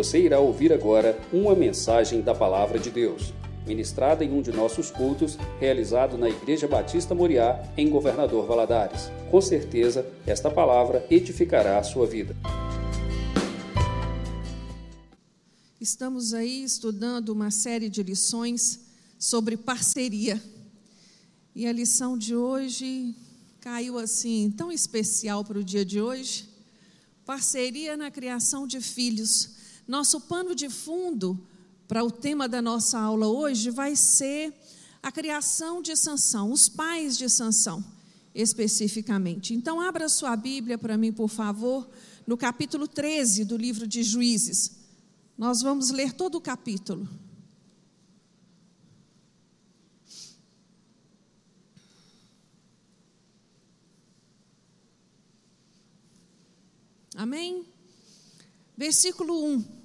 Você irá ouvir agora uma mensagem da Palavra de Deus, ministrada em um de nossos cultos, realizado na Igreja Batista Moriá, em Governador Valadares. Com certeza, esta palavra edificará a sua vida. Estamos aí estudando uma série de lições sobre parceria. E a lição de hoje caiu assim, tão especial para o dia de hoje. Parceria na criação de filhos. Nosso pano de fundo para o tema da nossa aula hoje vai ser a criação de Sansão, os pais de Sansão, especificamente. Então, abra sua Bíblia para mim, por favor, no capítulo 13 do livro de Juízes. Nós vamos ler todo o capítulo. Amém? Versículo 1.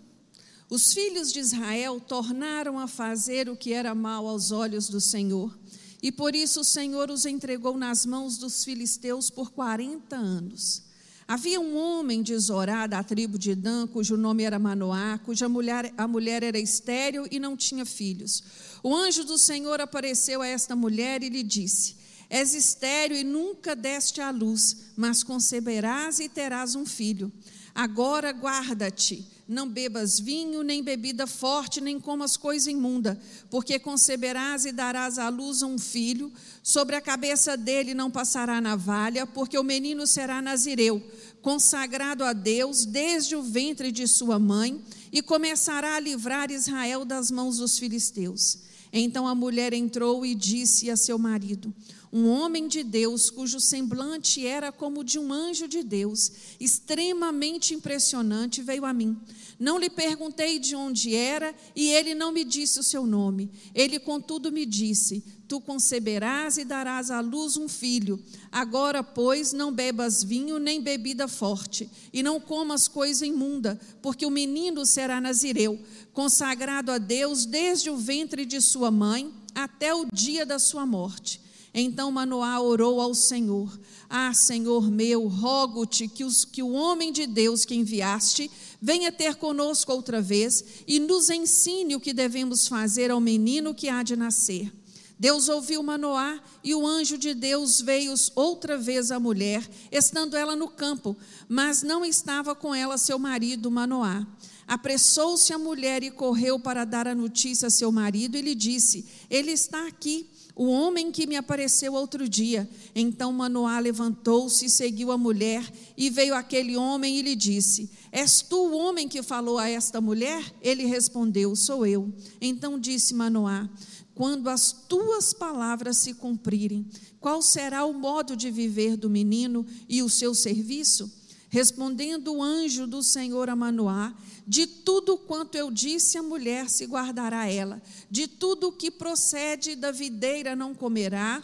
Os filhos de Israel tornaram a fazer o que era mal aos olhos do Senhor, e por isso o Senhor os entregou nas mãos dos filisteus por 40 anos. Havia um homem de Zorá, da tribo de Dan, cujo nome era Manoá, cuja mulher, a mulher era estéril e não tinha filhos. O anjo do Senhor apareceu a esta mulher e lhe disse: És estéril e nunca deste à luz, mas conceberás e terás um filho. Agora guarda-te, não bebas vinho, nem bebida forte, nem comas coisa imunda, porque conceberás e darás à luz um filho. Sobre a cabeça dele não passará navalha, porque o menino será nazireu, consagrado a Deus desde o ventre de sua mãe, e começará a livrar Israel das mãos dos filisteus. Então a mulher entrou e disse a seu marido: um homem de Deus, cujo semblante era como de um anjo de Deus, extremamente impressionante, veio a mim. Não lhe perguntei de onde era, e ele não me disse o seu nome. Ele, contudo, me disse: Tu conceberás e darás à luz um filho. Agora, pois, não bebas vinho nem bebida forte, e não comas coisa imunda, porque o menino será nazireu, consagrado a Deus desde o ventre de sua mãe até o dia da sua morte então Manoá orou ao Senhor: Ah, Senhor meu, rogo-te que, que o homem de Deus que enviaste venha ter conosco outra vez e nos ensine o que devemos fazer ao menino que há de nascer. Deus ouviu Manoá e o anjo de Deus veio outra vez à mulher, estando ela no campo, mas não estava com ela seu marido Manoá. Apressou-se a mulher e correu para dar a notícia a seu marido e lhe disse: Ele está aqui o homem que me apareceu outro dia. Então Manoá levantou-se e seguiu a mulher, e veio aquele homem e lhe disse: És tu o homem que falou a esta mulher? Ele respondeu: Sou eu. Então disse Manoá: Quando as tuas palavras se cumprirem, qual será o modo de viver do menino e o seu serviço? Respondendo o anjo do Senhor a Manoá, de tudo quanto eu disse a mulher se guardará ela, de tudo que procede da videira não comerá,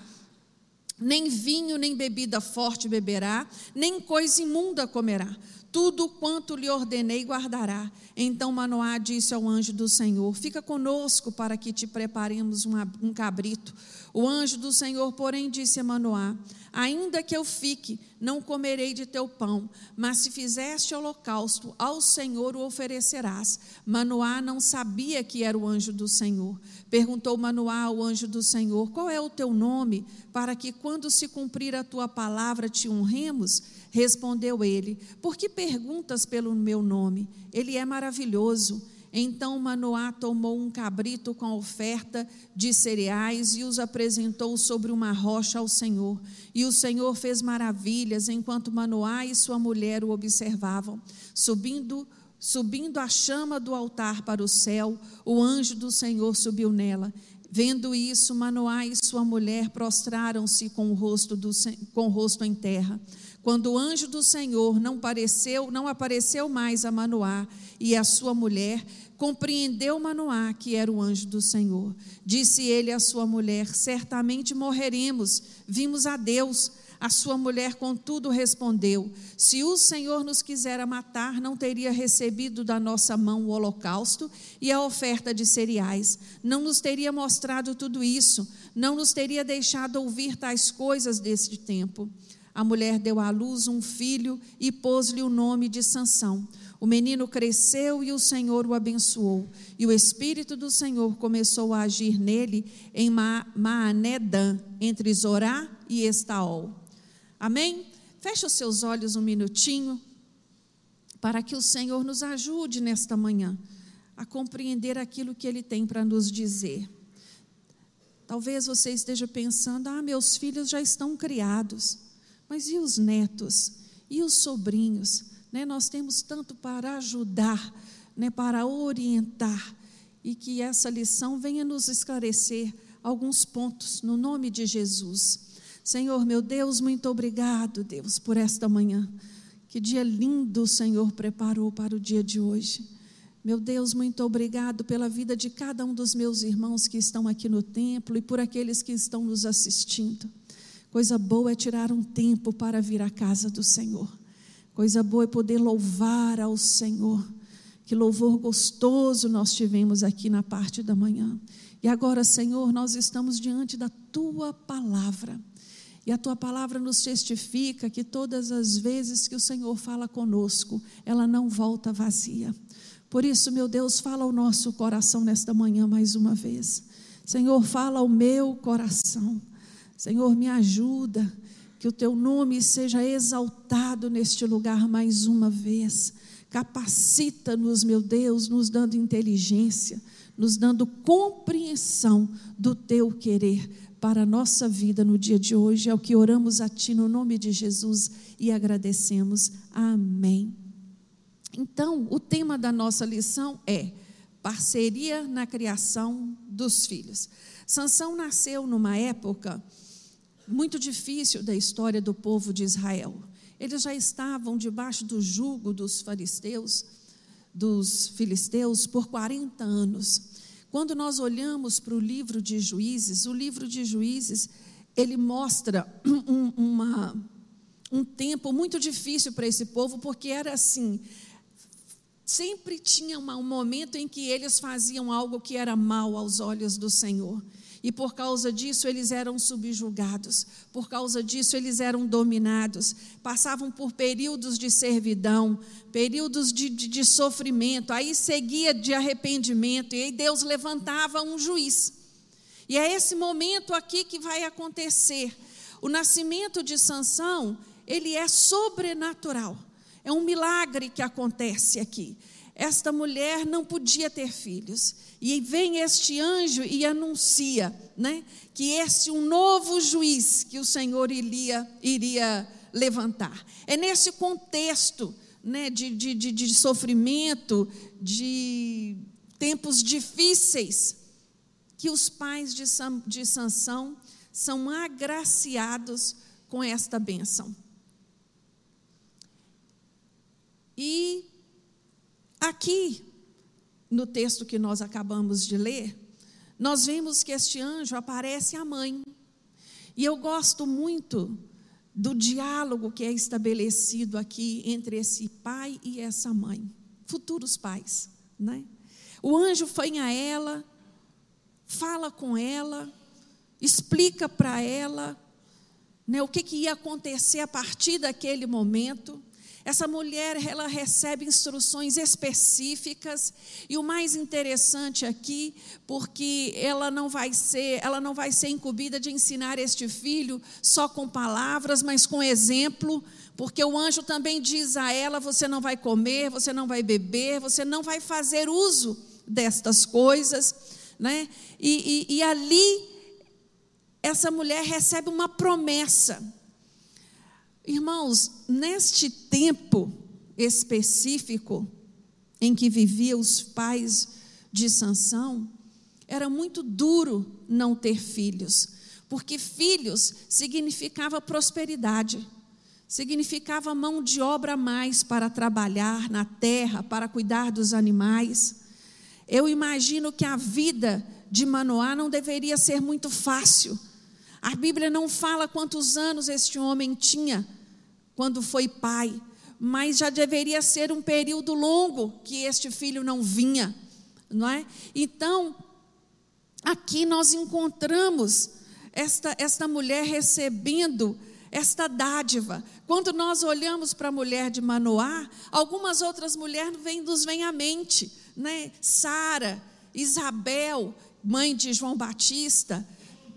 nem vinho nem bebida forte beberá, nem coisa imunda comerá. Tudo quanto lhe ordenei guardará. Então Manoá disse ao anjo do Senhor: Fica conosco para que te preparemos um cabrito. O anjo do Senhor, porém, disse a Manoá: Ainda que eu fique, não comerei de teu pão, mas se fizeste holocausto, ao Senhor o oferecerás. Manoá não sabia que era o anjo do Senhor. Perguntou Manoá ao anjo do Senhor: Qual é o teu nome, para que quando se cumprir a tua palavra te honremos? Respondeu ele: Por que perguntas pelo meu nome? Ele é maravilhoso. Então Manoá tomou um cabrito com oferta de cereais e os apresentou sobre uma rocha ao Senhor. E o Senhor fez maravilhas enquanto Manoá e sua mulher o observavam. Subindo, subindo a chama do altar para o céu, o anjo do Senhor subiu nela. Vendo isso, Manoá e sua mulher prostraram-se com o rosto com o rosto em terra. Quando o anjo do Senhor não apareceu, não apareceu mais a Manoá e a sua mulher, compreendeu Manoá que era o anjo do Senhor. Disse ele à sua mulher: Certamente morreremos, vimos a Deus. A sua mulher, contudo, respondeu: Se o Senhor nos quisera matar, não teria recebido da nossa mão o holocausto e a oferta de cereais. Não nos teria mostrado tudo isso, não nos teria deixado ouvir tais coisas deste tempo. A mulher deu à luz um filho e pôs-lhe o nome de Sansão. O menino cresceu e o Senhor o abençoou. E o Espírito do Senhor começou a agir nele em Maanedã, entre Zorá e Estaol. Amém? Feche os seus olhos um minutinho, para que o Senhor nos ajude nesta manhã a compreender aquilo que Ele tem para nos dizer. Talvez você esteja pensando: ah, meus filhos já estão criados, mas e os netos? E os sobrinhos? Né? Nós temos tanto para ajudar, né? para orientar, e que essa lição venha nos esclarecer alguns pontos, no nome de Jesus. Senhor, meu Deus, muito obrigado, Deus, por esta manhã. Que dia lindo o Senhor preparou para o dia de hoje. Meu Deus, muito obrigado pela vida de cada um dos meus irmãos que estão aqui no templo e por aqueles que estão nos assistindo. Coisa boa é tirar um tempo para vir à casa do Senhor. Coisa boa é poder louvar ao Senhor. Que louvor gostoso nós tivemos aqui na parte da manhã. E agora, Senhor, nós estamos diante da tua palavra. E a tua palavra nos testifica que todas as vezes que o Senhor fala conosco, ela não volta vazia. Por isso, meu Deus, fala ao nosso coração nesta manhã mais uma vez. Senhor, fala ao meu coração. Senhor, me ajuda que o teu nome seja exaltado neste lugar mais uma vez. Capacita-nos, meu Deus, nos dando inteligência, nos dando compreensão do teu querer para a nossa vida no dia de hoje. É o que oramos a Ti no nome de Jesus e agradecemos. Amém. Então, o tema da nossa lição é parceria na criação dos filhos. Sansão nasceu numa época muito difícil da história do povo de Israel. Eles já estavam debaixo do jugo dos fariseus, dos filisteus, por 40 anos. Quando nós olhamos para o livro de Juízes, o livro de Juízes, ele mostra um, uma, um tempo muito difícil para esse povo, porque era assim, sempre tinha um momento em que eles faziam algo que era mal aos olhos do Senhor. E por causa disso eles eram subjugados, por causa disso eles eram dominados, passavam por períodos de servidão, períodos de, de, de sofrimento, aí seguia de arrependimento, e aí Deus levantava um juiz. E é esse momento aqui que vai acontecer. O nascimento de Sansão, ele é sobrenatural. É um milagre que acontece aqui. Esta mulher não podia ter filhos. E vem este anjo e anuncia né, que esse um novo juiz que o Senhor iria, iria levantar. É nesse contexto né, de, de, de, de sofrimento, de tempos difíceis, que os pais de, Sam, de Sansão são agraciados com esta bênção. E aqui no texto que nós acabamos de ler, nós vemos que este anjo aparece à mãe. E eu gosto muito do diálogo que é estabelecido aqui entre esse pai e essa mãe, futuros pais, né? O anjo foi a ela, fala com ela, explica para ela né, o que, que ia acontecer a partir daquele momento. Essa mulher, ela recebe instruções específicas e o mais interessante aqui, porque ela não vai ser, ela não vai ser incumbida de ensinar este filho só com palavras, mas com exemplo, porque o anjo também diz a ela: você não vai comer, você não vai beber, você não vai fazer uso destas coisas, né? E, e, e ali essa mulher recebe uma promessa Irmãos, neste tempo específico em que viviam os pais de Sansão, era muito duro não ter filhos, porque filhos significava prosperidade, significava mão de obra a mais para trabalhar na terra, para cuidar dos animais. Eu imagino que a vida de Manoá não deveria ser muito fácil a Bíblia não fala quantos anos este homem tinha quando foi pai, mas já deveria ser um período longo que este filho não vinha, não é? Então, aqui nós encontramos esta, esta mulher recebendo esta dádiva. Quando nós olhamos para a mulher de Manoá, algumas outras mulheres nos vêm à mente, né? Sara, Isabel, mãe de João Batista,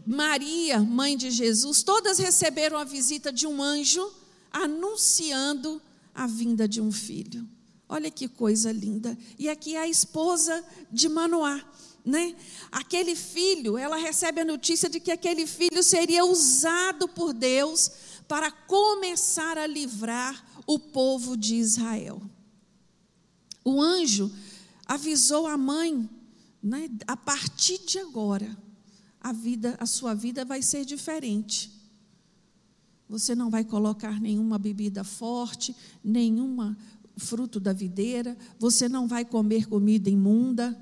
Maria, mãe de Jesus, todas receberam a visita de um anjo anunciando a vinda de um filho. Olha que coisa linda. E aqui é a esposa de Manoá, né? Aquele filho, ela recebe a notícia de que aquele filho seria usado por Deus para começar a livrar o povo de Israel. O anjo avisou a mãe, né, a partir de agora, a vida, a sua vida vai ser diferente. Você não vai colocar nenhuma bebida forte, nenhuma fruto da videira, você não vai comer comida imunda.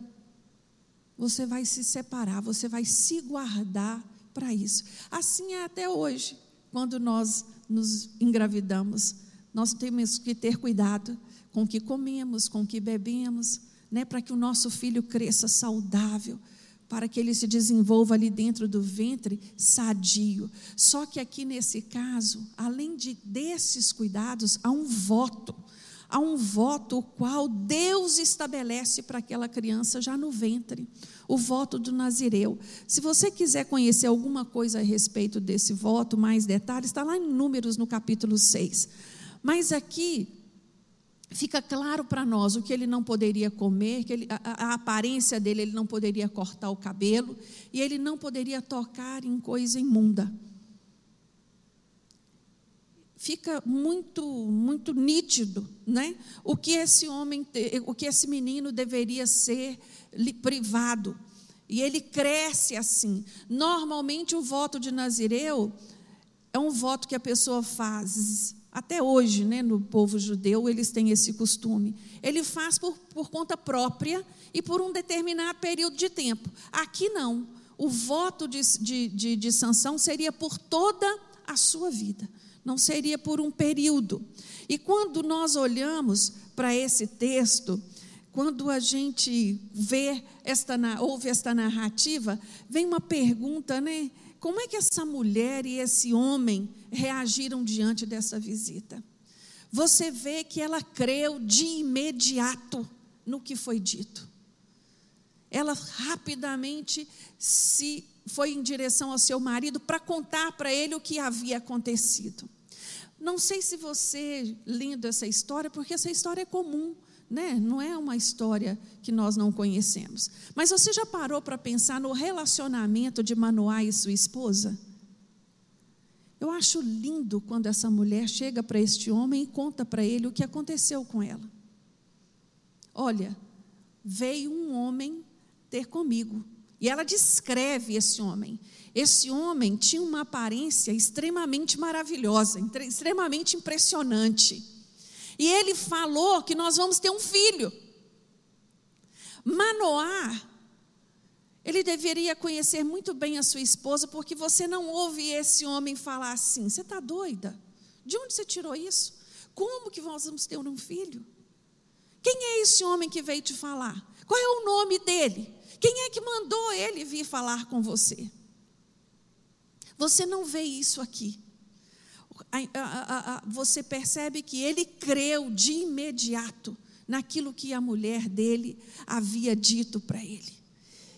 Você vai se separar, você vai se guardar para isso. Assim é até hoje, quando nós nos engravidamos. Nós temos que ter cuidado com o que comemos, com o que bebemos, né, para que o nosso filho cresça saudável, para que ele se desenvolva ali dentro do ventre sadio. Só que aqui nesse caso, além de desses cuidados, há um voto há um voto o qual Deus estabelece para aquela criança já no ventre, o voto do Nazireu. Se você quiser conhecer alguma coisa a respeito desse voto, mais detalhes, está lá em Números no capítulo 6. Mas aqui fica claro para nós o que ele não poderia comer, que ele, a, a, aparência dele, ele não poderia cortar o cabelo e ele não poderia tocar em coisa imunda fica muito muito nítido, né? O que esse homem, o que esse menino deveria ser privado. E ele cresce assim. Normalmente o voto de Nazireu é um voto que a pessoa faz até hoje, né, no povo judeu, eles têm esse costume. Ele faz por, por conta própria e por um determinado período de tempo. Aqui não. O voto de, de, de, de sanção seria por toda a sua vida não seria por um período. E quando nós olhamos para esse texto, quando a gente vê esta ouve esta narrativa, vem uma pergunta, né? Como é que essa mulher e esse homem reagiram diante dessa visita? Você vê que ela creu de imediato no que foi dito. Ela rapidamente se foi em direção ao seu marido para contar para ele o que havia acontecido. Não sei se você lendo essa história, porque essa história é comum, né? Não é uma história que nós não conhecemos. Mas você já parou para pensar no relacionamento de Manoá e sua esposa? Eu acho lindo quando essa mulher chega para este homem e conta para ele o que aconteceu com ela. Olha, veio um homem ter comigo. E ela descreve esse homem. Esse homem tinha uma aparência extremamente maravilhosa, extremamente impressionante. E ele falou que nós vamos ter um filho. Manoá, ele deveria conhecer muito bem a sua esposa, porque você não ouve esse homem falar assim: você está doida? De onde você tirou isso? Como que nós vamos ter um filho? Quem é esse homem que veio te falar? Qual é o nome dele? Quem é que mandou ele vir falar com você? Você não vê isso aqui. Você percebe que ele creu de imediato naquilo que a mulher dele havia dito para ele.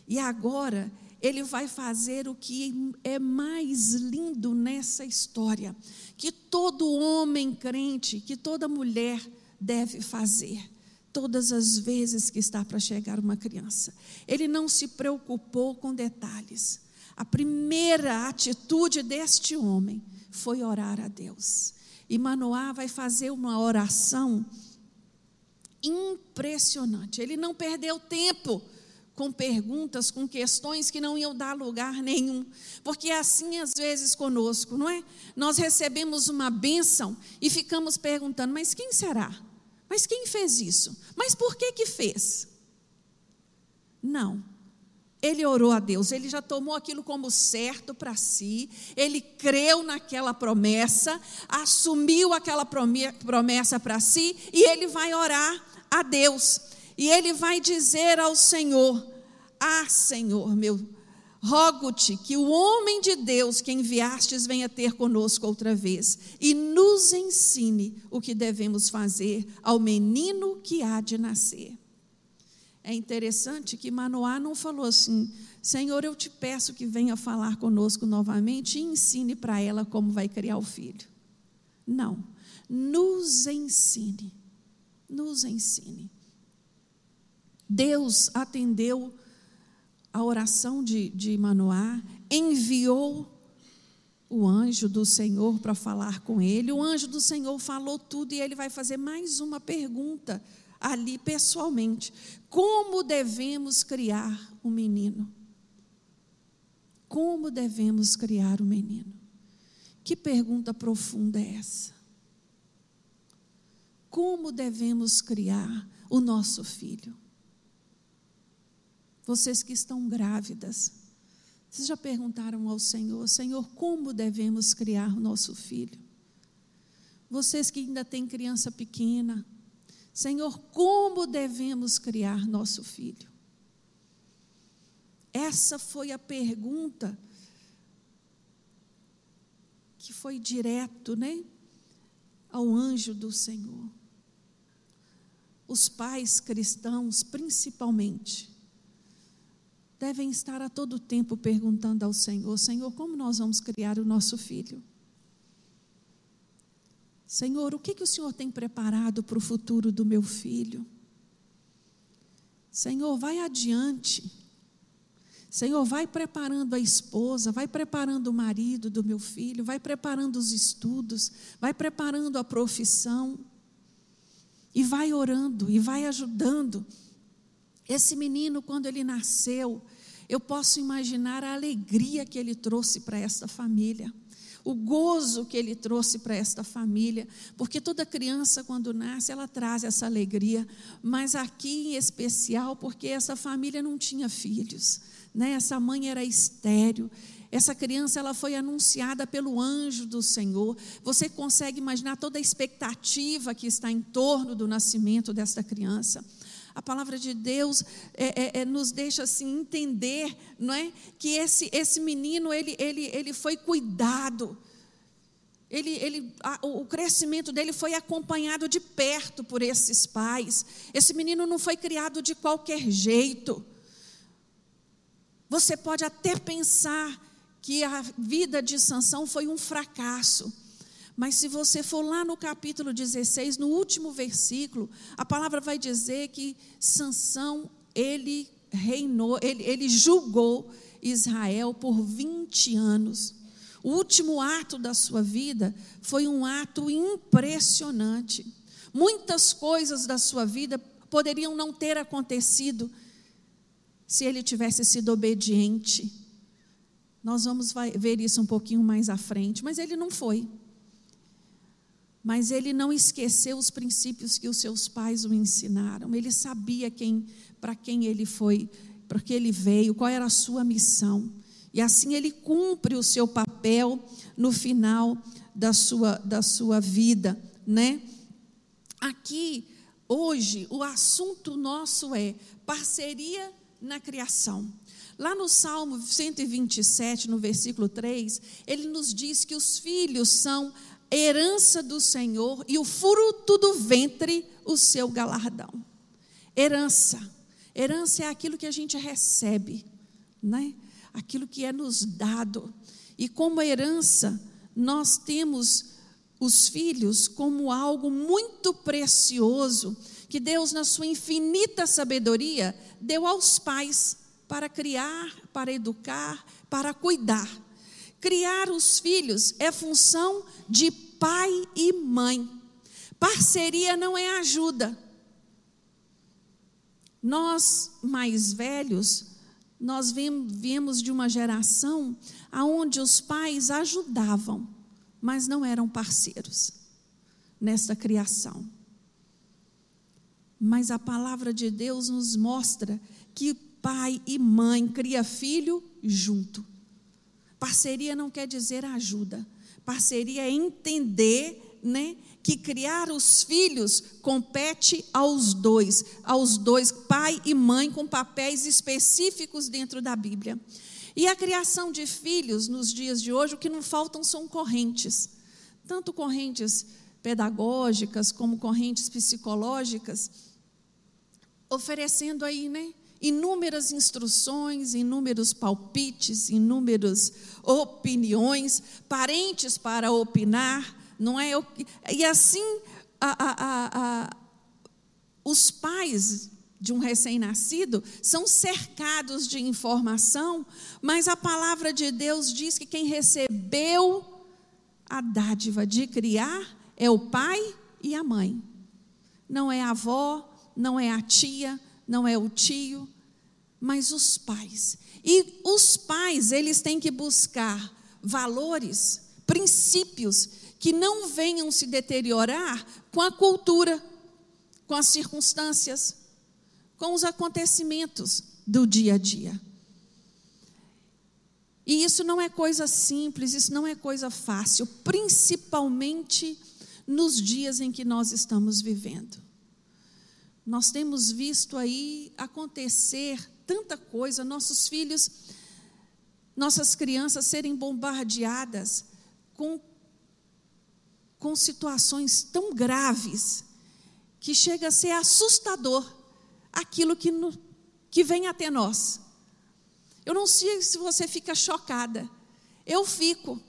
E agora ele vai fazer o que é mais lindo nessa história, que todo homem crente, que toda mulher deve fazer todas as vezes que está para chegar uma criança. Ele não se preocupou com detalhes. A primeira atitude deste homem foi orar a Deus. E Manoá vai fazer uma oração impressionante. Ele não perdeu tempo com perguntas, com questões que não iam dar lugar nenhum. Porque é assim às vezes conosco, não é? Nós recebemos uma bênção e ficamos perguntando: mas quem será? Mas quem fez isso? Mas por que que fez? Não. Ele orou a Deus, ele já tomou aquilo como certo para si, ele creu naquela promessa, assumiu aquela promessa para si e ele vai orar a Deus. E ele vai dizer ao Senhor: Ah, Senhor, meu, Rogo-te que o homem de Deus que enviastes venha ter conosco outra vez e nos ensine o que devemos fazer ao menino que há de nascer. É interessante que Manoá não falou assim: Senhor, eu te peço que venha falar conosco novamente e ensine para ela como vai criar o filho. Não, nos ensine, nos ensine. Deus atendeu a oração de, de Manoá, enviou o anjo do Senhor para falar com ele. O anjo do Senhor falou tudo e ele vai fazer mais uma pergunta ali pessoalmente: Como devemos criar o um menino? Como devemos criar o um menino? Que pergunta profunda é essa? Como devemos criar o nosso filho? Vocês que estão grávidas, vocês já perguntaram ao Senhor: Senhor, como devemos criar o nosso filho? Vocês que ainda têm criança pequena, Senhor, como devemos criar nosso filho? Essa foi a pergunta que foi direto, né, ao anjo do Senhor. Os pais cristãos, principalmente, devem estar a todo tempo perguntando ao Senhor: Senhor, como nós vamos criar o nosso filho? Senhor, o que, que o Senhor tem preparado para o futuro do meu filho? Senhor, vai adiante. Senhor, vai preparando a esposa, vai preparando o marido do meu filho, vai preparando os estudos, vai preparando a profissão. E vai orando e vai ajudando. Esse menino, quando ele nasceu, eu posso imaginar a alegria que ele trouxe para esta família, o gozo que ele trouxe para esta família, porque toda criança, quando nasce, ela traz essa alegria, mas aqui em especial, porque essa família não tinha filhos, né? essa mãe era estéreo. Essa criança ela foi anunciada pelo anjo do Senhor. Você consegue imaginar toda a expectativa que está em torno do nascimento desta criança a palavra de Deus é, é, é, nos deixa assim entender, não é, que esse esse menino ele ele ele foi cuidado. Ele, ele, a, o crescimento dele foi acompanhado de perto por esses pais. Esse menino não foi criado de qualquer jeito. Você pode até pensar que a vida de Sansão foi um fracasso. Mas se você for lá no capítulo 16, no último versículo, a palavra vai dizer que Sansão, ele reinou, ele, ele julgou Israel por 20 anos. O último ato da sua vida foi um ato impressionante. Muitas coisas da sua vida poderiam não ter acontecido se ele tivesse sido obediente. Nós vamos ver isso um pouquinho mais à frente, mas ele não foi mas ele não esqueceu os princípios que os seus pais o ensinaram. Ele sabia quem, para quem ele foi, para que ele veio, qual era a sua missão. E assim ele cumpre o seu papel no final da sua, da sua vida, né? Aqui, hoje, o assunto nosso é parceria na criação. Lá no Salmo 127, no versículo 3, ele nos diz que os filhos são herança do Senhor e o fruto do ventre, o seu galardão. Herança. Herança é aquilo que a gente recebe, né? aquilo que é nos dado. E como herança, nós temos os filhos como algo muito precioso que Deus, na sua infinita sabedoria, deu aos pais para criar, para educar, para cuidar. Criar os filhos é função de pai e mãe. Parceria não é ajuda. Nós, mais velhos, nós viemos de uma geração onde os pais ajudavam, mas não eram parceiros nessa criação. Mas a palavra de Deus nos mostra que pai e mãe cria filho junto. Parceria não quer dizer ajuda. Parceria é entender, né, que criar os filhos compete aos dois, aos dois, pai e mãe, com papéis específicos dentro da Bíblia. E a criação de filhos nos dias de hoje, o que não faltam são correntes, tanto correntes pedagógicas como correntes psicológicas, oferecendo aí, né? Inúmeras instruções, inúmeros palpites, inúmeras opiniões, parentes para opinar, não é? E assim, a, a, a, os pais de um recém-nascido são cercados de informação, mas a palavra de Deus diz que quem recebeu a dádiva de criar é o pai e a mãe. Não é a avó, não é a tia, não é o tio, mas os pais. E os pais, eles têm que buscar valores, princípios que não venham se deteriorar com a cultura, com as circunstâncias, com os acontecimentos do dia a dia. E isso não é coisa simples, isso não é coisa fácil, principalmente nos dias em que nós estamos vivendo. Nós temos visto aí acontecer tanta coisa, nossos filhos, nossas crianças serem bombardeadas com, com situações tão graves que chega a ser assustador aquilo que, no, que vem até nós. Eu não sei se você fica chocada, eu fico.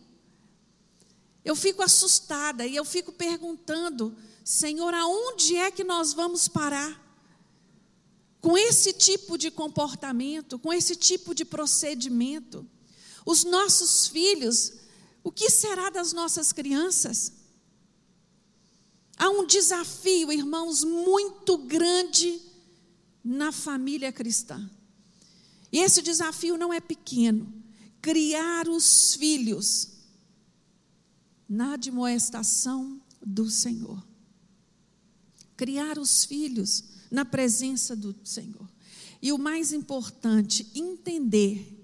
Eu fico assustada e eu fico perguntando, Senhor, aonde é que nós vamos parar? Com esse tipo de comportamento, com esse tipo de procedimento. Os nossos filhos, o que será das nossas crianças? Há um desafio, irmãos, muito grande na família cristã. E esse desafio não é pequeno. Criar os filhos na admoestação do Senhor. Criar os filhos na presença do Senhor. E o mais importante, entender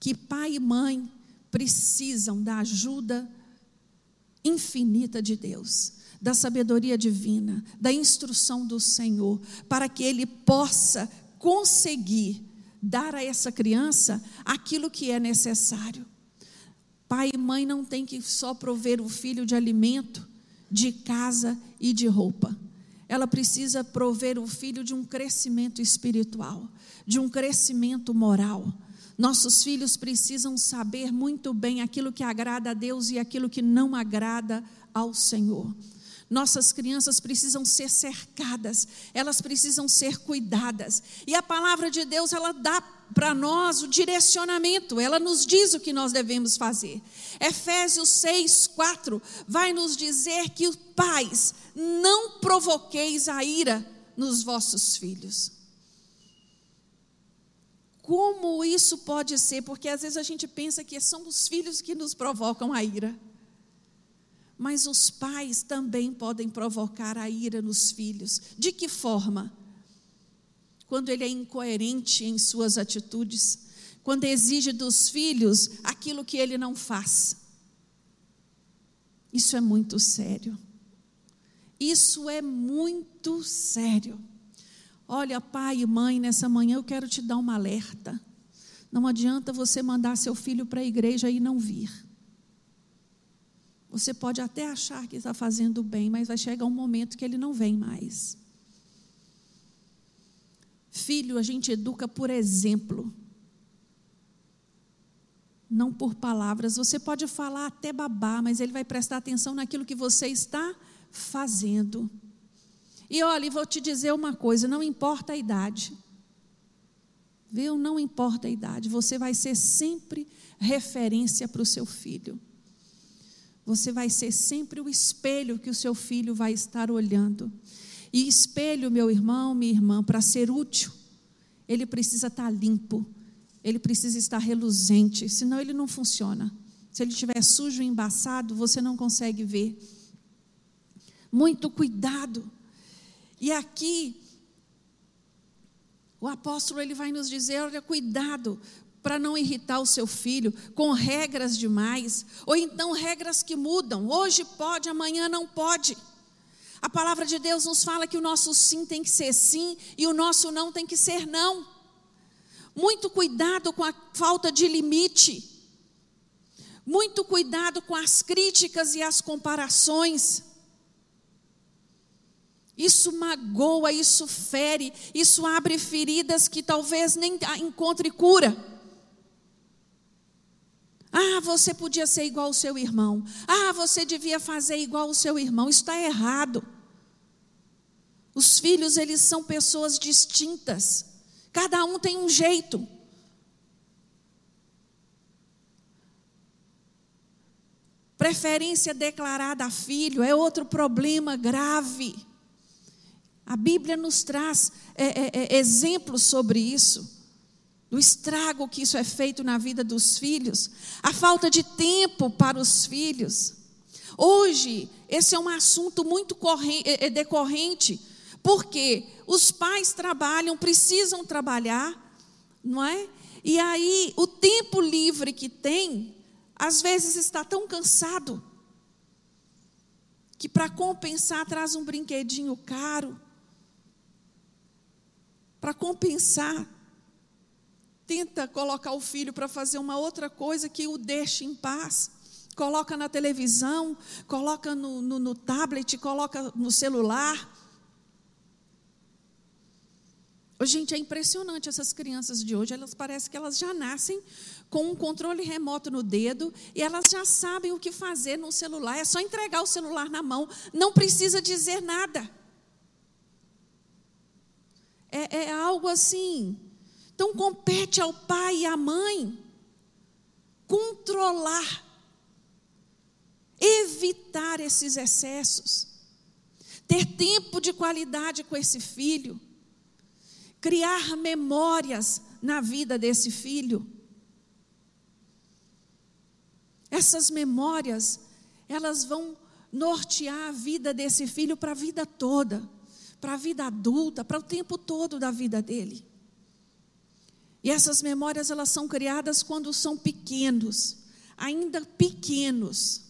que pai e mãe precisam da ajuda infinita de Deus, da sabedoria divina, da instrução do Senhor, para que ele possa conseguir dar a essa criança aquilo que é necessário. Pai e mãe não tem que só prover o filho de alimento, de casa e de roupa. Ela precisa prover o filho de um crescimento espiritual, de um crescimento moral. Nossos filhos precisam saber muito bem aquilo que agrada a Deus e aquilo que não agrada ao Senhor. Nossas crianças precisam ser cercadas, elas precisam ser cuidadas. E a palavra de Deus, ela dá para nós o direcionamento, ela nos diz o que nós devemos fazer. Efésios 6, 4 vai nos dizer que pais, não provoqueis a ira nos vossos filhos. Como isso pode ser? Porque às vezes a gente pensa que são os filhos que nos provocam a ira. Mas os pais também podem provocar a ira nos filhos. De que forma? Quando ele é incoerente em suas atitudes, quando exige dos filhos aquilo que ele não faz. Isso é muito sério. Isso é muito sério. Olha, pai e mãe, nessa manhã eu quero te dar uma alerta. Não adianta você mandar seu filho para a igreja e não vir. Você pode até achar que está fazendo bem, mas vai chegar um momento que ele não vem mais. Filho, a gente educa por exemplo, não por palavras. Você pode falar até babá, mas ele vai prestar atenção naquilo que você está fazendo. E olha, vou te dizer uma coisa: não importa a idade. Viu? Não importa a idade, você vai ser sempre referência para o seu filho. Você vai ser sempre o espelho que o seu filho vai estar olhando. E espelho, meu irmão, minha irmã, para ser útil, ele precisa estar limpo, ele precisa estar reluzente, senão ele não funciona. Se ele estiver sujo e embaçado, você não consegue ver. Muito cuidado. E aqui, o apóstolo ele vai nos dizer: olha, cuidado, para não irritar o seu filho com regras demais, ou então regras que mudam. Hoje pode, amanhã não pode. A palavra de Deus nos fala que o nosso sim tem que ser sim e o nosso não tem que ser não. Muito cuidado com a falta de limite. Muito cuidado com as críticas e as comparações. Isso magoa, isso fere, isso abre feridas que talvez nem encontre cura. Ah, você podia ser igual ao seu irmão. Ah, você devia fazer igual ao seu irmão. Isso está errado. Os filhos, eles são pessoas distintas. Cada um tem um jeito. Preferência declarada a filho é outro problema grave. A Bíblia nos traz é, é, é, exemplos sobre isso, do estrago que isso é feito na vida dos filhos, a falta de tempo para os filhos. Hoje, esse é um assunto muito é, é decorrente, porque os pais trabalham, precisam trabalhar, não é? E aí, o tempo livre que tem, às vezes está tão cansado, que para compensar traz um brinquedinho caro, para compensar, tenta colocar o filho para fazer uma outra coisa que o deixe em paz. Coloca na televisão, coloca no, no, no tablet, coloca no celular. Gente, é impressionante essas crianças de hoje, elas parecem que elas já nascem com um controle remoto no dedo e elas já sabem o que fazer no celular, é só entregar o celular na mão, não precisa dizer nada. É, é algo assim. Então compete ao pai e à mãe controlar, evitar esses excessos, ter tempo de qualidade com esse filho, criar memórias na vida desse filho. Essas memórias, elas vão nortear a vida desse filho para a vida toda para a vida adulta, para o tempo todo da vida dele. E essas memórias elas são criadas quando são pequenos, ainda pequenos.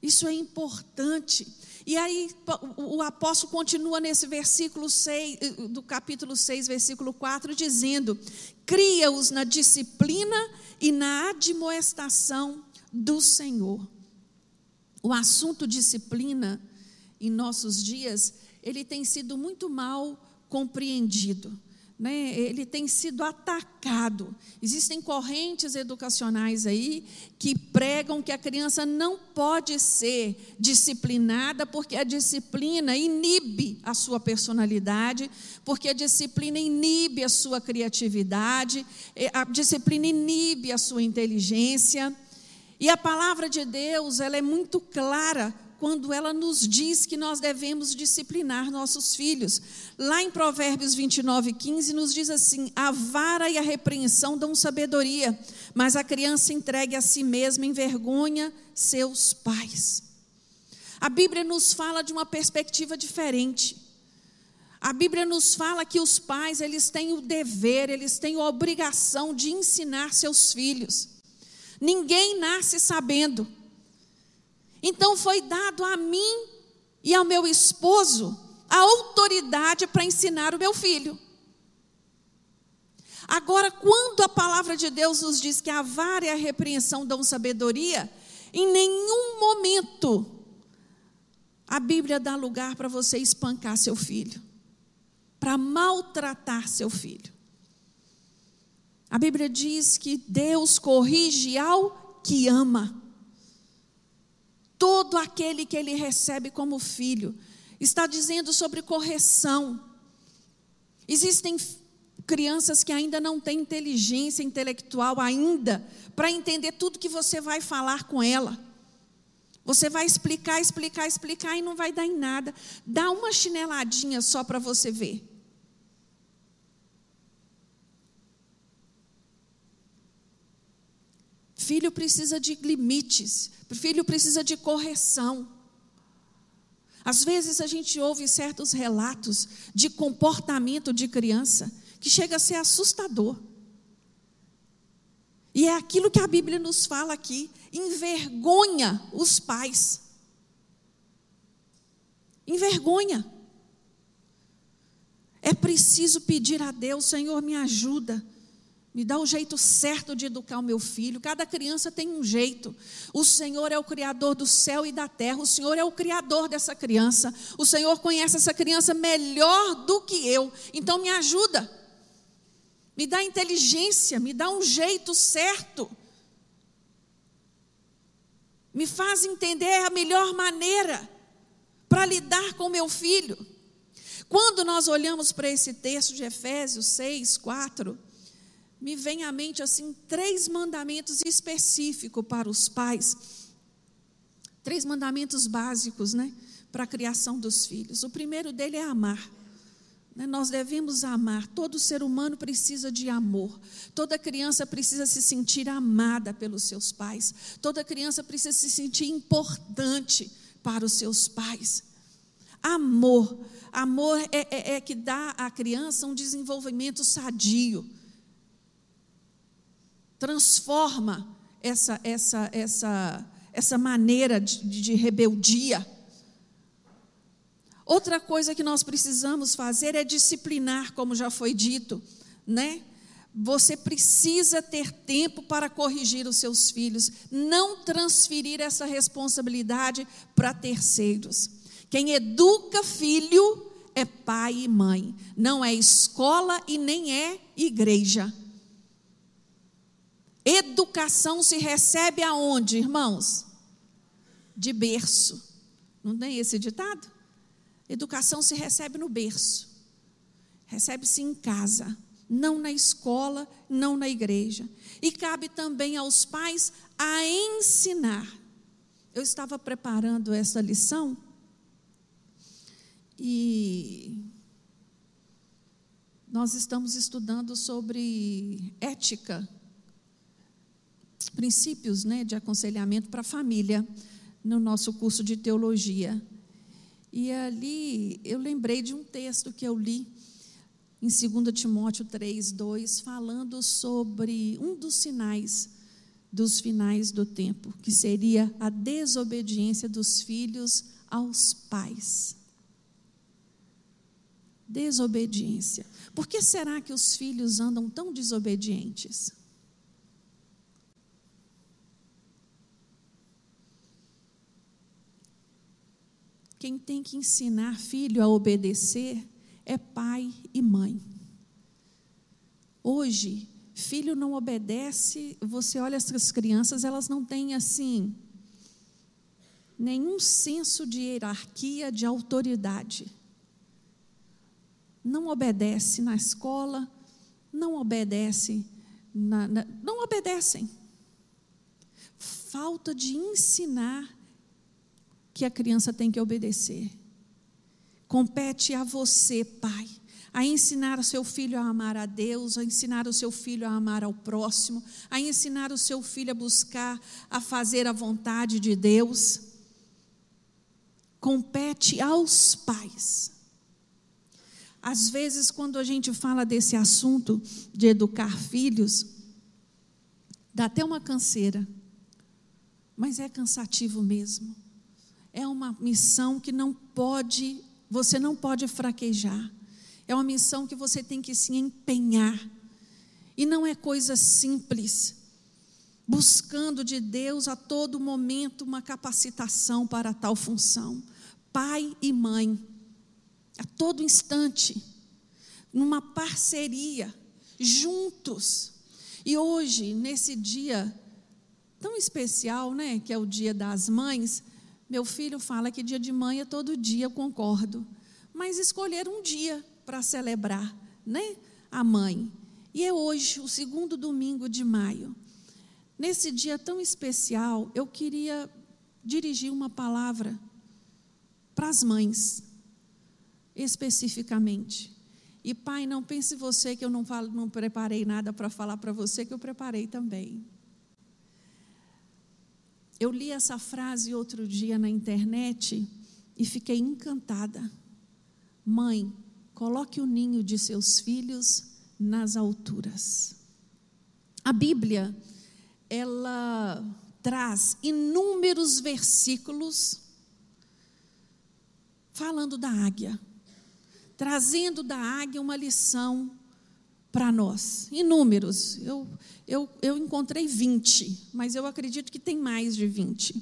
Isso é importante. E aí o apóstolo continua nesse versículo 6, do capítulo 6, versículo 4, dizendo: Cria-os na disciplina e na admoestação do Senhor. O assunto disciplina em nossos dias, ele tem sido muito mal compreendido. Né? Ele tem sido atacado. Existem correntes educacionais aí que pregam que a criança não pode ser disciplinada porque a disciplina inibe a sua personalidade, porque a disciplina inibe a sua criatividade, a disciplina inibe a sua inteligência. E a palavra de Deus, ela é muito clara quando ela nos diz que nós devemos disciplinar nossos filhos. Lá em Provérbios 29, 15, nos diz assim: a vara e a repreensão dão sabedoria, mas a criança entregue a si mesma envergonha seus pais. A Bíblia nos fala de uma perspectiva diferente. A Bíblia nos fala que os pais, eles têm o dever, eles têm a obrigação de ensinar seus filhos. Ninguém nasce sabendo. Então foi dado a mim e ao meu esposo a autoridade para ensinar o meu filho. Agora, quando a palavra de Deus nos diz que a vara e a repreensão dão sabedoria, em nenhum momento a Bíblia dá lugar para você espancar seu filho, para maltratar seu filho. A Bíblia diz que Deus corrige ao que ama todo aquele que ele recebe como filho. Está dizendo sobre correção. Existem crianças que ainda não têm inteligência intelectual ainda para entender tudo que você vai falar com ela. Você vai explicar, explicar, explicar e não vai dar em nada. Dá uma chineladinha só para você ver. Filho precisa de limites, filho precisa de correção. Às vezes a gente ouve certos relatos de comportamento de criança que chega a ser assustador. E é aquilo que a Bíblia nos fala aqui: envergonha os pais. Envergonha. É preciso pedir a Deus, Senhor, me ajuda. Me dá o jeito certo de educar o meu filho. Cada criança tem um jeito. O Senhor é o Criador do céu e da terra. O Senhor é o Criador dessa criança. O Senhor conhece essa criança melhor do que eu. Então me ajuda. Me dá inteligência. Me dá um jeito certo. Me faz entender a melhor maneira para lidar com meu filho. Quando nós olhamos para esse texto de Efésios 6, 4, me vem à mente assim três mandamentos específicos para os pais. Três mandamentos básicos, né, para a criação dos filhos. O primeiro dele é amar. Né, nós devemos amar. Todo ser humano precisa de amor. Toda criança precisa se sentir amada pelos seus pais. Toda criança precisa se sentir importante para os seus pais. Amor. Amor é, é, é que dá à criança um desenvolvimento sadio. Transforma essa, essa, essa, essa maneira de, de rebeldia. Outra coisa que nós precisamos fazer é disciplinar, como já foi dito, né? Você precisa ter tempo para corrigir os seus filhos, não transferir essa responsabilidade para terceiros. Quem educa filho é pai e mãe, não é escola e nem é igreja. Educação se recebe aonde, irmãos? De berço. Não tem esse ditado? Educação se recebe no berço. Recebe-se em casa, não na escola, não na igreja. E cabe também aos pais a ensinar. Eu estava preparando essa lição e nós estamos estudando sobre ética, princípios né, de aconselhamento para a família no nosso curso de teologia. E ali eu lembrei de um texto que eu li em 2 Timóteo 3, 2, falando sobre um dos sinais dos finais do tempo, que seria a desobediência dos filhos aos pais desobediência. Por que será que os filhos andam tão desobedientes? Quem tem que ensinar filho a obedecer é pai e mãe. Hoje, filho não obedece, você olha essas crianças, elas não têm assim nenhum senso de hierarquia, de autoridade não obedece na escola, não obedece, na, na, não obedecem. Falta de ensinar que a criança tem que obedecer. Compete a você, pai, a ensinar o seu filho a amar a Deus, a ensinar o seu filho a amar ao próximo, a ensinar o seu filho a buscar, a fazer a vontade de Deus. Compete aos pais. Às vezes, quando a gente fala desse assunto de educar filhos, dá até uma canseira, mas é cansativo mesmo. É uma missão que não pode, você não pode fraquejar. É uma missão que você tem que se empenhar. E não é coisa simples. Buscando de Deus a todo momento uma capacitação para tal função. Pai e mãe a todo instante, numa parceria, juntos. E hoje, nesse dia tão especial, né, que é o Dia das Mães, meu filho fala que dia de mãe é todo dia, eu concordo. Mas escolher um dia para celebrar, né, a mãe. E é hoje, o segundo domingo de maio. Nesse dia tão especial, eu queria dirigir uma palavra para as mães especificamente. E pai, não pense você que eu não, falo, não preparei nada para falar para você, que eu preparei também. Eu li essa frase outro dia na internet e fiquei encantada. Mãe, coloque o ninho de seus filhos nas alturas. A Bíblia, ela traz inúmeros versículos falando da águia trazendo da águia uma lição para nós. Inúmeros. Eu, eu, eu encontrei 20, mas eu acredito que tem mais de 20.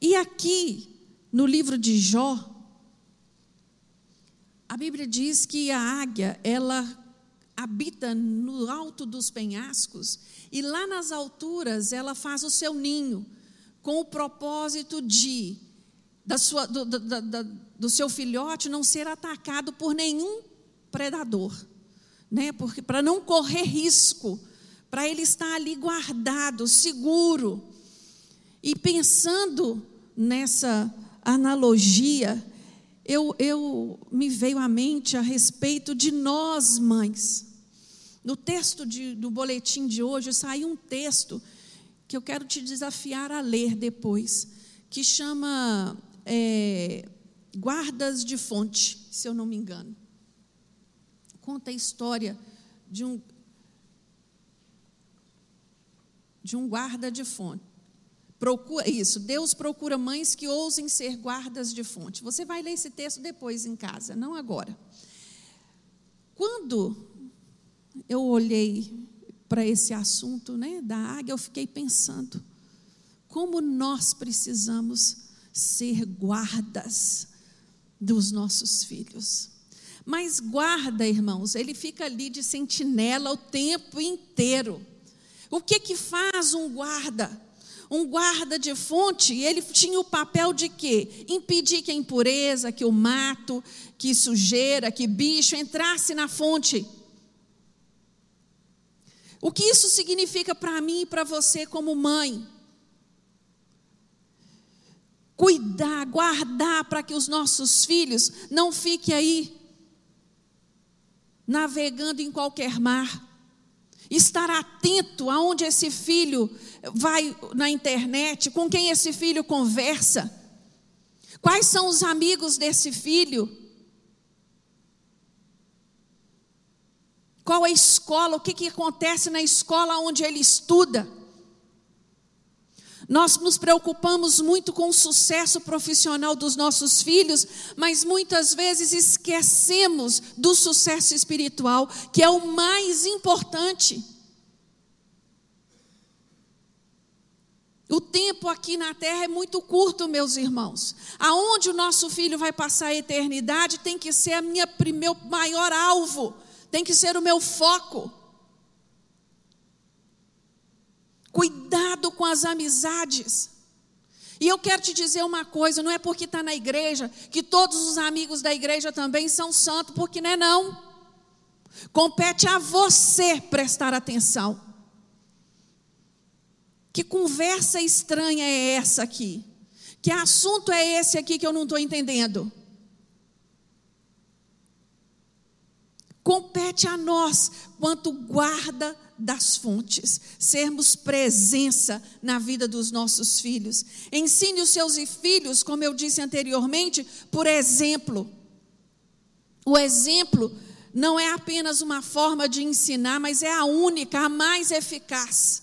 E aqui, no livro de Jó, a Bíblia diz que a águia, ela habita no alto dos penhascos e lá nas alturas ela faz o seu ninho com o propósito de da sua, do, do, do, do seu filhote não ser atacado por nenhum predador né? Porque para não correr risco, para ele estar ali guardado, seguro. E pensando nessa analogia, eu, eu me veio à mente a respeito de nós, mães. No texto de, do boletim de hoje saiu um texto que eu quero te desafiar a ler depois, que chama é, Guardas de Fonte, se eu não me engano conta a história de um, de um guarda de fonte. Procura isso, Deus procura mães que ousem ser guardas de fonte. Você vai ler esse texto depois em casa, não agora. Quando eu olhei para esse assunto, né, da águia, eu fiquei pensando como nós precisamos ser guardas dos nossos filhos. Mas guarda, irmãos, ele fica ali de sentinela o tempo inteiro. O que que faz um guarda? Um guarda de fonte, ele tinha o papel de quê? Impedir que a impureza, que o mato, que sujeira, que bicho entrasse na fonte. O que isso significa para mim e para você como mãe? Cuidar, guardar para que os nossos filhos não fiquem aí navegando em qualquer mar. Estar atento aonde esse filho vai na internet, com quem esse filho conversa. Quais são os amigos desse filho? Qual a escola? O que, que acontece na escola onde ele estuda? Nós nos preocupamos muito com o sucesso profissional dos nossos filhos, mas muitas vezes esquecemos do sucesso espiritual, que é o mais importante. O tempo aqui na terra é muito curto, meus irmãos. Aonde o nosso filho vai passar a eternidade tem que ser a minha meu maior alvo, tem que ser o meu foco. Cuidado com as amizades. E eu quero te dizer uma coisa: não é porque está na igreja que todos os amigos da igreja também são santos, porque não é não. Compete a você prestar atenção. Que conversa estranha é essa aqui? Que assunto é esse aqui que eu não estou entendendo? Compete a nós, quanto guarda das fontes, sermos presença na vida dos nossos filhos. Ensine os seus filhos, como eu disse anteriormente, por exemplo. O exemplo não é apenas uma forma de ensinar, mas é a única, a mais eficaz.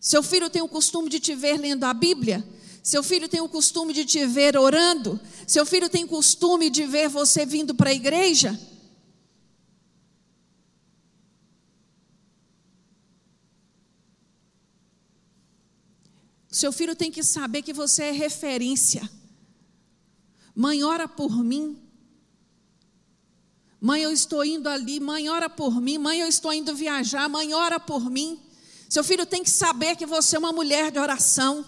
Seu filho tem o costume de te ver lendo a Bíblia? Seu filho tem o costume de te ver orando? Seu filho tem o costume de ver você vindo para a igreja? Seu filho tem que saber que você é referência. Mãe, ora por mim. Mãe, eu estou indo ali. Mãe, ora por mim. Mãe, eu estou indo viajar. Mãe, ora por mim. Seu filho tem que saber que você é uma mulher de oração.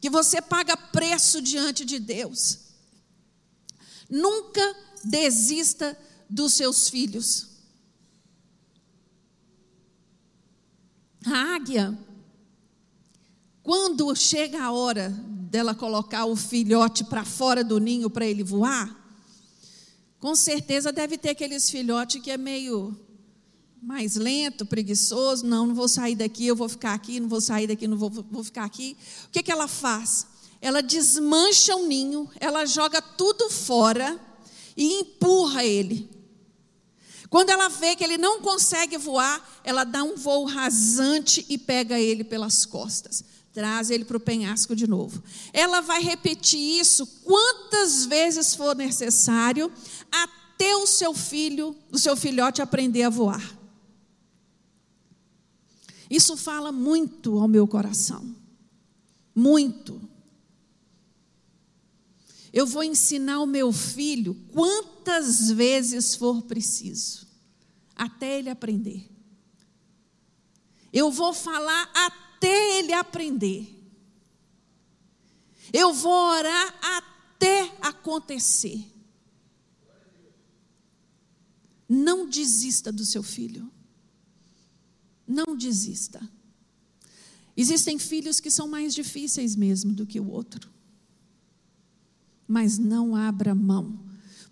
Que você paga preço diante de Deus. Nunca desista dos seus filhos. A águia quando chega a hora dela colocar o filhote para fora do ninho para ele voar, com certeza deve ter aqueles filhotes que é meio mais lento, preguiçoso. Não, não vou sair daqui, eu vou ficar aqui, não vou sair daqui, não vou, vou ficar aqui. O que, que ela faz? Ela desmancha o ninho, ela joga tudo fora e empurra ele. Quando ela vê que ele não consegue voar, ela dá um voo rasante e pega ele pelas costas traz ele para o penhasco de novo. Ela vai repetir isso quantas vezes for necessário até o seu filho, o seu filhote aprender a voar. Isso fala muito ao meu coração. Muito. Eu vou ensinar o meu filho quantas vezes for preciso, até ele aprender. Eu vou falar até ele aprender. Eu vou orar até acontecer. Não desista do seu filho. Não desista. Existem filhos que são mais difíceis mesmo do que o outro. Mas não abra mão,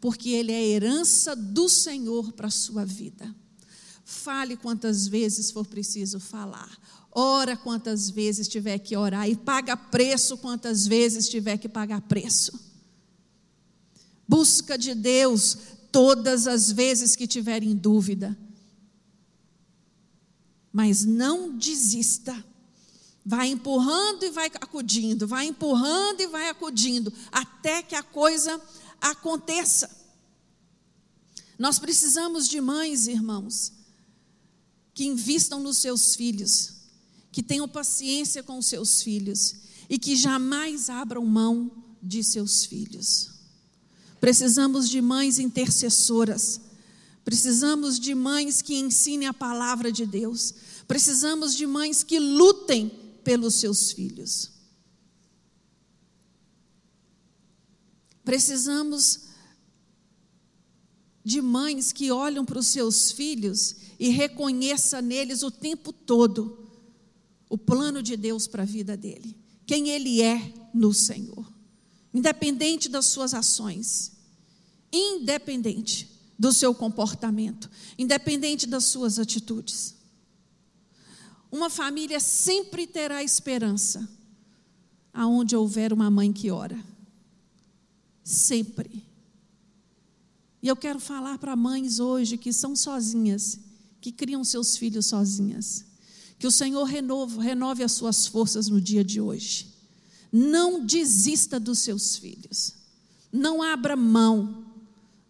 porque ele é herança do Senhor para a sua vida. Fale quantas vezes for preciso falar. Ora quantas vezes tiver que orar e paga preço quantas vezes tiver que pagar preço. Busca de Deus todas as vezes que tiver em dúvida mas não desista. Vai empurrando e vai acudindo, vai empurrando e vai acudindo, até que a coisa aconteça. Nós precisamos de mães, irmãos, que invistam nos seus filhos, que tenham paciência com seus filhos e que jamais abram mão de seus filhos. Precisamos de mães intercessoras Precisamos de mães que ensinem a palavra de Deus. Precisamos de mães que lutem pelos seus filhos. Precisamos de mães que olham para os seus filhos e reconheça neles o tempo todo o plano de Deus para a vida dele, quem ele é no Senhor, independente das suas ações, independente do seu comportamento, independente das suas atitudes. Uma família sempre terá esperança aonde houver uma mãe que ora. Sempre. E eu quero falar para mães hoje que são sozinhas, que criam seus filhos sozinhas. Que o Senhor renove, renove as suas forças no dia de hoje. Não desista dos seus filhos. Não abra mão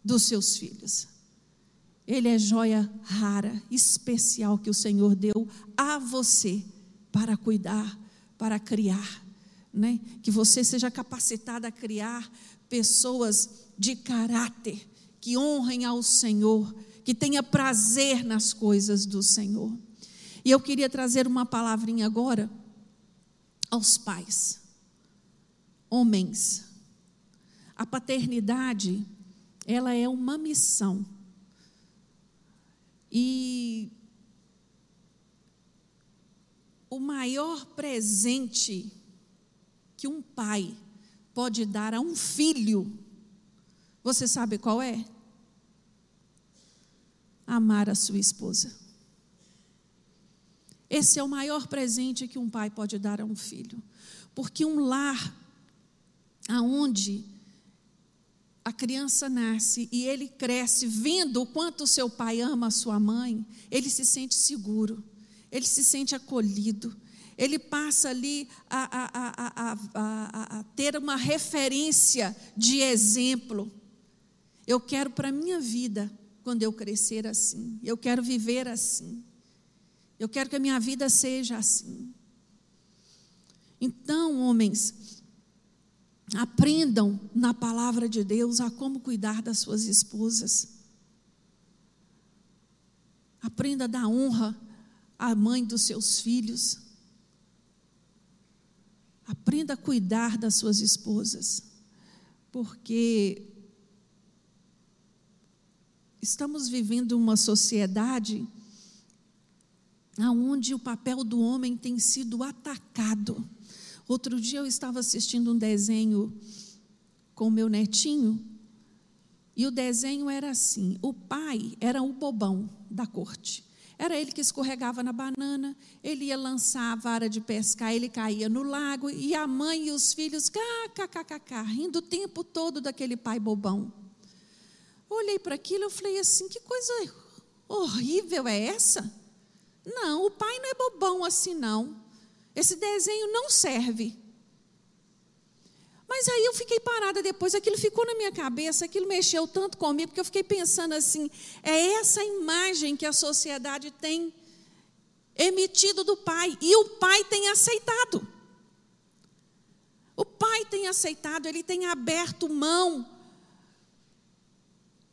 dos seus filhos. Ele é joia rara, especial que o Senhor deu a você para cuidar, para criar, né? Que você seja capacitado a criar pessoas de caráter que honrem ao Senhor, que tenha prazer nas coisas do Senhor. E eu queria trazer uma palavrinha agora aos pais, homens. A paternidade ela é uma missão. E o maior presente que um pai pode dar a um filho, você sabe qual é? Amar a sua esposa. Esse é o maior presente que um pai pode dar a um filho. Porque um lar aonde a criança nasce e ele cresce vendo o quanto o seu pai ama a sua mãe, ele se sente seguro, ele se sente acolhido, ele passa ali a, a, a, a ter uma referência de exemplo. Eu quero para a minha vida, quando eu crescer assim, eu quero viver assim, eu quero que a minha vida seja assim. Então, homens, Aprendam na palavra de Deus a como cuidar das suas esposas. Aprenda a dar honra à mãe dos seus filhos. Aprenda a cuidar das suas esposas. Porque estamos vivendo uma sociedade onde o papel do homem tem sido atacado. Outro dia eu estava assistindo um desenho com meu netinho, e o desenho era assim: o pai era o bobão da corte. Era ele que escorregava na banana, ele ia lançar a vara de pescar, ele caía no lago, e a mãe e os filhos, kkkk, rindo o tempo todo daquele pai bobão. Olhei para aquilo e falei assim: que coisa horrível é essa? Não, o pai não é bobão assim, não. Esse desenho não serve. Mas aí eu fiquei parada depois, aquilo ficou na minha cabeça, aquilo mexeu tanto comigo, porque eu fiquei pensando assim: é essa imagem que a sociedade tem emitido do pai, e o pai tem aceitado. O pai tem aceitado, ele tem aberto mão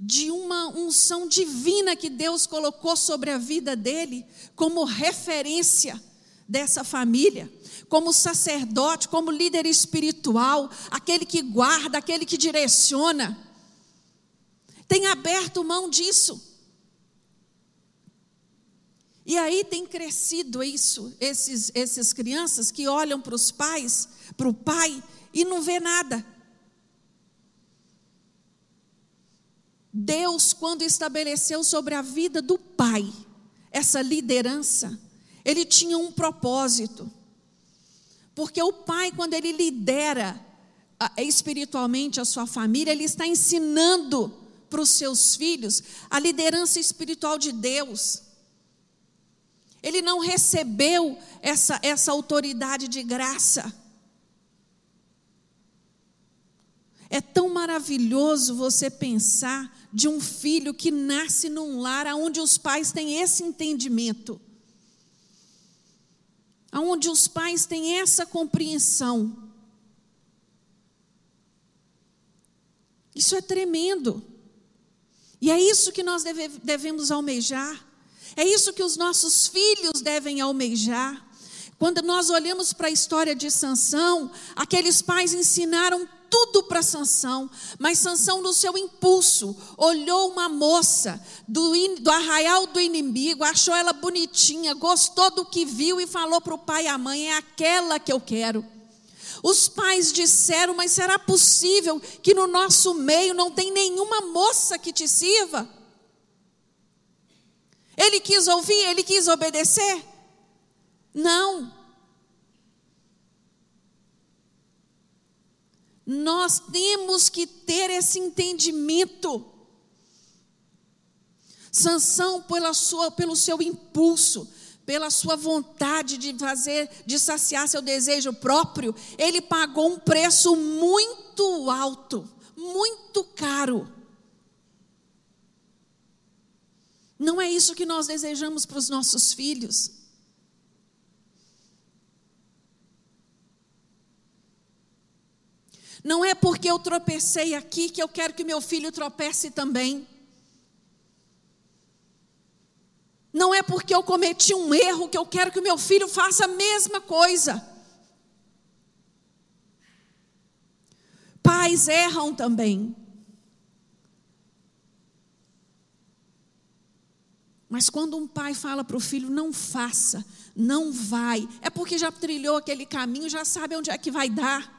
de uma unção divina que Deus colocou sobre a vida dele, como referência dessa família, como sacerdote, como líder espiritual, aquele que guarda, aquele que direciona. Tem aberto mão disso. E aí tem crescido isso, esses, esses crianças que olham para os pais, para o pai, e não vê nada. Deus, quando estabeleceu sobre a vida do pai essa liderança, ele tinha um propósito. Porque o pai, quando ele lidera espiritualmente a sua família, ele está ensinando para os seus filhos a liderança espiritual de Deus. Ele não recebeu essa, essa autoridade de graça. É tão maravilhoso você pensar de um filho que nasce num lar onde os pais têm esse entendimento, onde os pais têm essa compreensão. Isso é tremendo. E é isso que nós deve, devemos almejar. É isso que os nossos filhos devem almejar. Quando nós olhamos para a história de Sansão, aqueles pais ensinaram tudo para Sansão, mas Sansão no seu impulso olhou uma moça do, do arraial do inimigo, achou ela bonitinha, gostou do que viu e falou para o pai e a mãe: é aquela que eu quero. Os pais disseram: Mas será possível que no nosso meio não tem nenhuma moça que te sirva? Ele quis ouvir, ele quis obedecer? Não. Nós temos que ter esse entendimento. Sansão, pela sua, pelo seu impulso, pela sua vontade de fazer, de saciar seu desejo próprio, ele pagou um preço muito alto, muito caro. Não é isso que nós desejamos para os nossos filhos. Não é porque eu tropecei aqui que eu quero que meu filho tropece também. Não é porque eu cometi um erro que eu quero que meu filho faça a mesma coisa. Pais erram também. Mas quando um pai fala para o filho, não faça, não vai, é porque já trilhou aquele caminho, já sabe onde é que vai dar.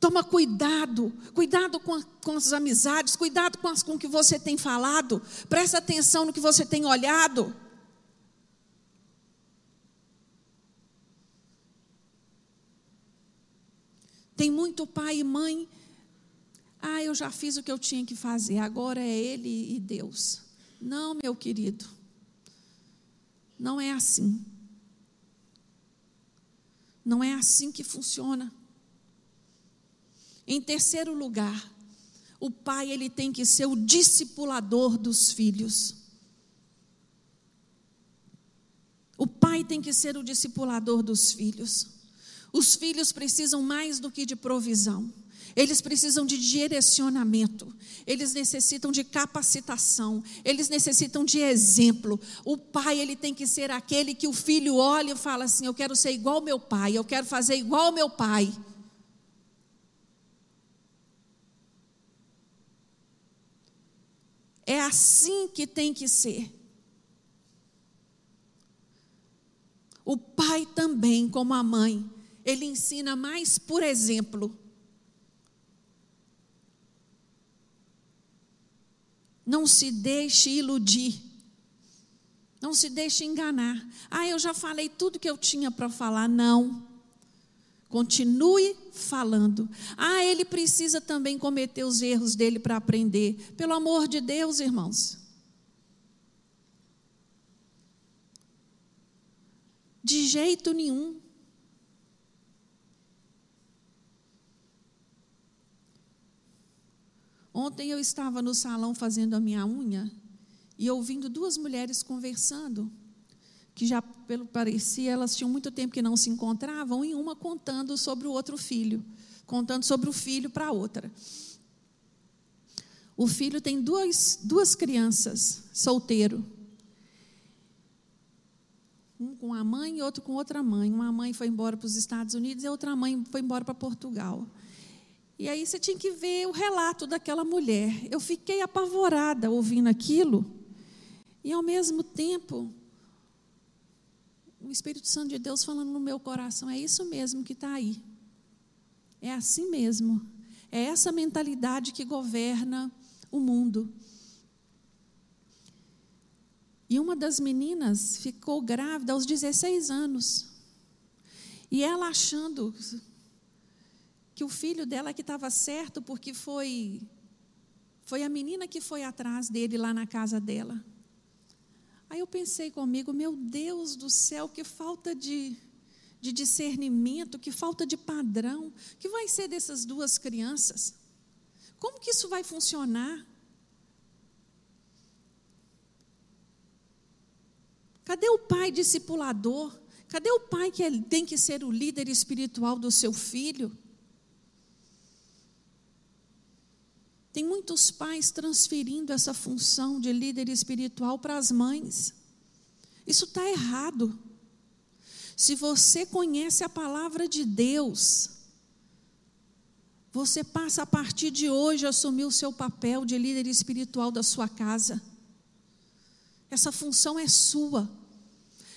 Toma cuidado, cuidado com, com as amizades, cuidado com, as, com o que você tem falado, presta atenção no que você tem olhado. Tem muito pai e mãe ah, eu já fiz o que eu tinha que fazer, agora é Ele e Deus. Não, meu querido, não é assim. Não é assim que funciona. Em terceiro lugar, o pai ele tem que ser o discipulador dos filhos. O pai tem que ser o discipulador dos filhos. Os filhos precisam mais do que de provisão. Eles precisam de direcionamento, eles necessitam de capacitação, eles necessitam de exemplo. O pai, ele tem que ser aquele que o filho olha e fala assim: Eu quero ser igual ao meu pai, eu quero fazer igual ao meu pai. É assim que tem que ser. O pai também, como a mãe, ele ensina mais por exemplo. Não se deixe iludir. Não se deixe enganar. Ah, eu já falei tudo que eu tinha para falar. Não. Continue falando. Ah, ele precisa também cometer os erros dele para aprender. Pelo amor de Deus, irmãos. De jeito nenhum. Ontem eu estava no salão fazendo a minha unha e ouvindo duas mulheres conversando, que já pelo parecia elas tinham muito tempo que não se encontravam, e uma contando sobre o outro filho, contando sobre o filho para a outra. O filho tem duas, duas crianças, solteiro. Um com a mãe e outro com outra mãe. Uma mãe foi embora para os Estados Unidos e a outra mãe foi embora para Portugal. E aí você tinha que ver o relato daquela mulher. Eu fiquei apavorada ouvindo aquilo. E ao mesmo tempo, o Espírito Santo de Deus falando no meu coração: é isso mesmo que está aí. É assim mesmo. É essa mentalidade que governa o mundo. E uma das meninas ficou grávida aos 16 anos. E ela achando que o filho dela que estava certo porque foi foi a menina que foi atrás dele lá na casa dela. Aí eu pensei comigo, meu Deus do céu, que falta de, de discernimento, que falta de padrão, que vai ser dessas duas crianças? Como que isso vai funcionar? Cadê o pai discipulador? Cadê o pai que tem que ser o líder espiritual do seu filho? Tem muitos pais transferindo essa função de líder espiritual para as mães. Isso está errado. Se você conhece a palavra de Deus, você passa a partir de hoje a assumir o seu papel de líder espiritual da sua casa. Essa função é sua.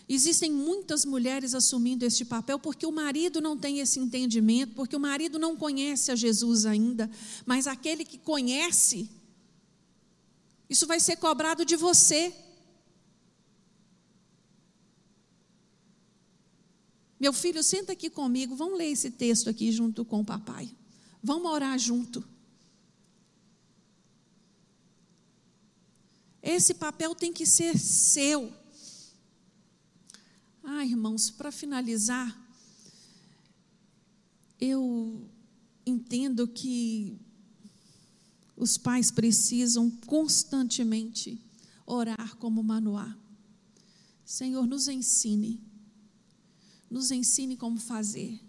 Existem muitas mulheres assumindo este papel porque o marido não tem esse entendimento, porque o marido não conhece a Jesus ainda, mas aquele que conhece, isso vai ser cobrado de você. Meu filho, senta aqui comigo, vamos ler esse texto aqui junto com o papai. Vamos orar junto. Esse papel tem que ser seu. Ah, irmãos, para finalizar, eu entendo que os pais precisam constantemente orar como Manoá. Senhor, nos ensine, nos ensine como fazer,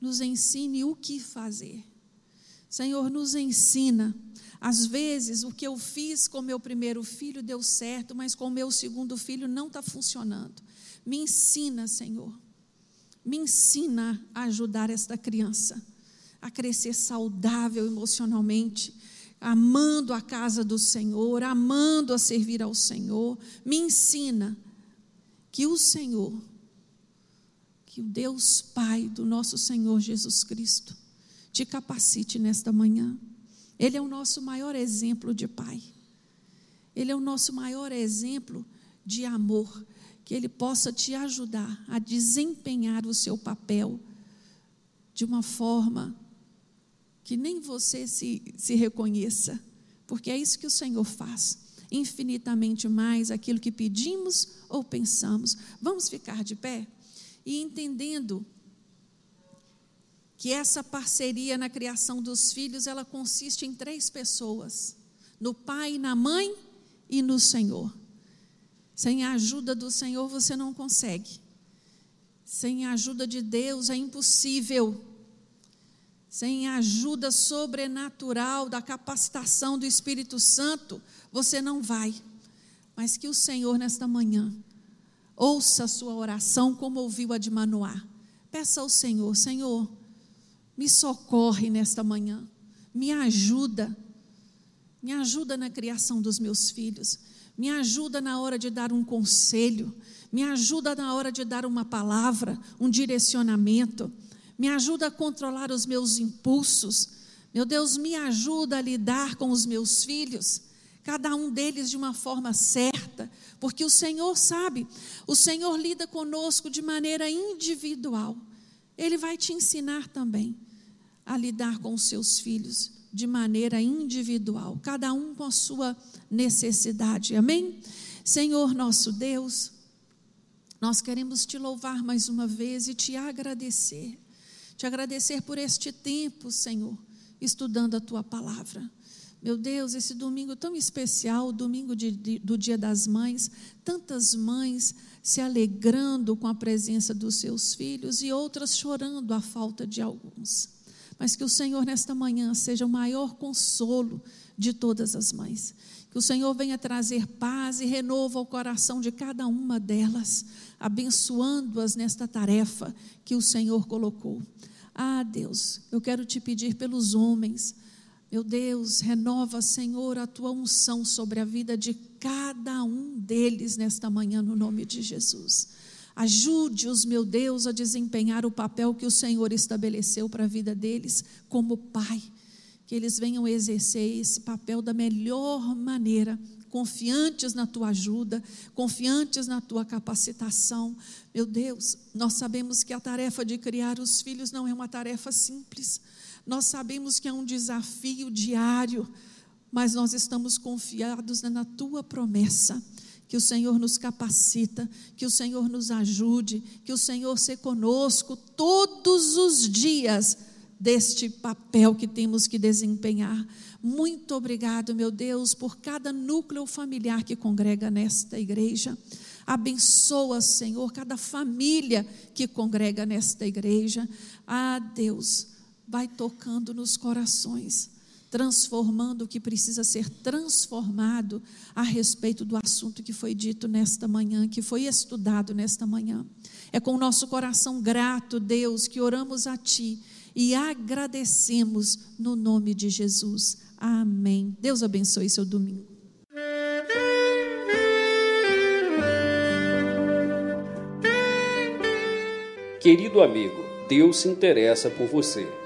nos ensine o que fazer. Senhor, nos ensina. Às vezes, o que eu fiz com meu primeiro filho deu certo, mas com meu segundo filho não está funcionando. Me ensina, Senhor. Me ensina a ajudar esta criança a crescer saudável emocionalmente, amando a casa do Senhor, amando a servir ao Senhor. Me ensina que o Senhor, que o Deus Pai do nosso Senhor Jesus Cristo, te capacite nesta manhã. Ele é o nosso maior exemplo de Pai. Ele é o nosso maior exemplo de amor que Ele possa te ajudar a desempenhar o seu papel de uma forma que nem você se, se reconheça, porque é isso que o Senhor faz. Infinitamente mais aquilo que pedimos ou pensamos. Vamos ficar de pé e entendendo que essa parceria na criação dos filhos, ela consiste em três pessoas: no pai, na mãe e no Senhor. Sem a ajuda do Senhor você não consegue. Sem a ajuda de Deus é impossível. Sem a ajuda sobrenatural da capacitação do Espírito Santo, você não vai. Mas que o Senhor, nesta manhã, ouça a sua oração como ouviu a de Manoá. Peça ao Senhor: Senhor, me socorre nesta manhã, me ajuda, me ajuda na criação dos meus filhos me ajuda na hora de dar um conselho, me ajuda na hora de dar uma palavra, um direcionamento, me ajuda a controlar os meus impulsos. Meu Deus, me ajuda a lidar com os meus filhos, cada um deles de uma forma certa, porque o Senhor sabe, o Senhor lida conosco de maneira individual. Ele vai te ensinar também a lidar com os seus filhos de maneira individual, cada um com a sua necessidade. Amém? Senhor nosso Deus, Nós queremos te louvar mais uma vez e te agradecer. Te agradecer por este tempo, Senhor, estudando a tua palavra. Meu Deus, esse domingo tão especial, o domingo de, de, do Dia das Mães, tantas mães se alegrando com a presença dos seus filhos e outras chorando a falta de alguns. Mas que o Senhor, nesta manhã, seja o maior consolo de todas as mães. Que o Senhor venha trazer paz e renovo ao coração de cada uma delas, abençoando-as nesta tarefa que o Senhor colocou. Ah, Deus, eu quero te pedir pelos homens. Meu Deus, renova, Senhor, a tua unção sobre a vida de cada um deles nesta manhã, no nome de Jesus. Ajude-os, meu Deus, a desempenhar o papel que o Senhor estabeleceu para a vida deles como Pai. Que eles venham exercer esse papel da melhor maneira, confiantes na tua ajuda, confiantes na tua capacitação. Meu Deus, nós sabemos que a tarefa de criar os filhos não é uma tarefa simples. Nós sabemos que é um desafio diário, mas nós estamos confiados na tua promessa que o Senhor nos capacita, que o Senhor nos ajude, que o Senhor se conosco todos os dias deste papel que temos que desempenhar. Muito obrigado, meu Deus, por cada núcleo familiar que congrega nesta igreja. Abençoa, Senhor, cada família que congrega nesta igreja. Ah, Deus, vai tocando nos corações transformando o que precisa ser transformado a respeito do assunto que foi dito nesta manhã, que foi estudado nesta manhã. É com o nosso coração grato, Deus, que oramos a Ti e agradecemos no nome de Jesus. Amém. Deus abençoe seu domingo. Querido amigo, Deus se interessa por você.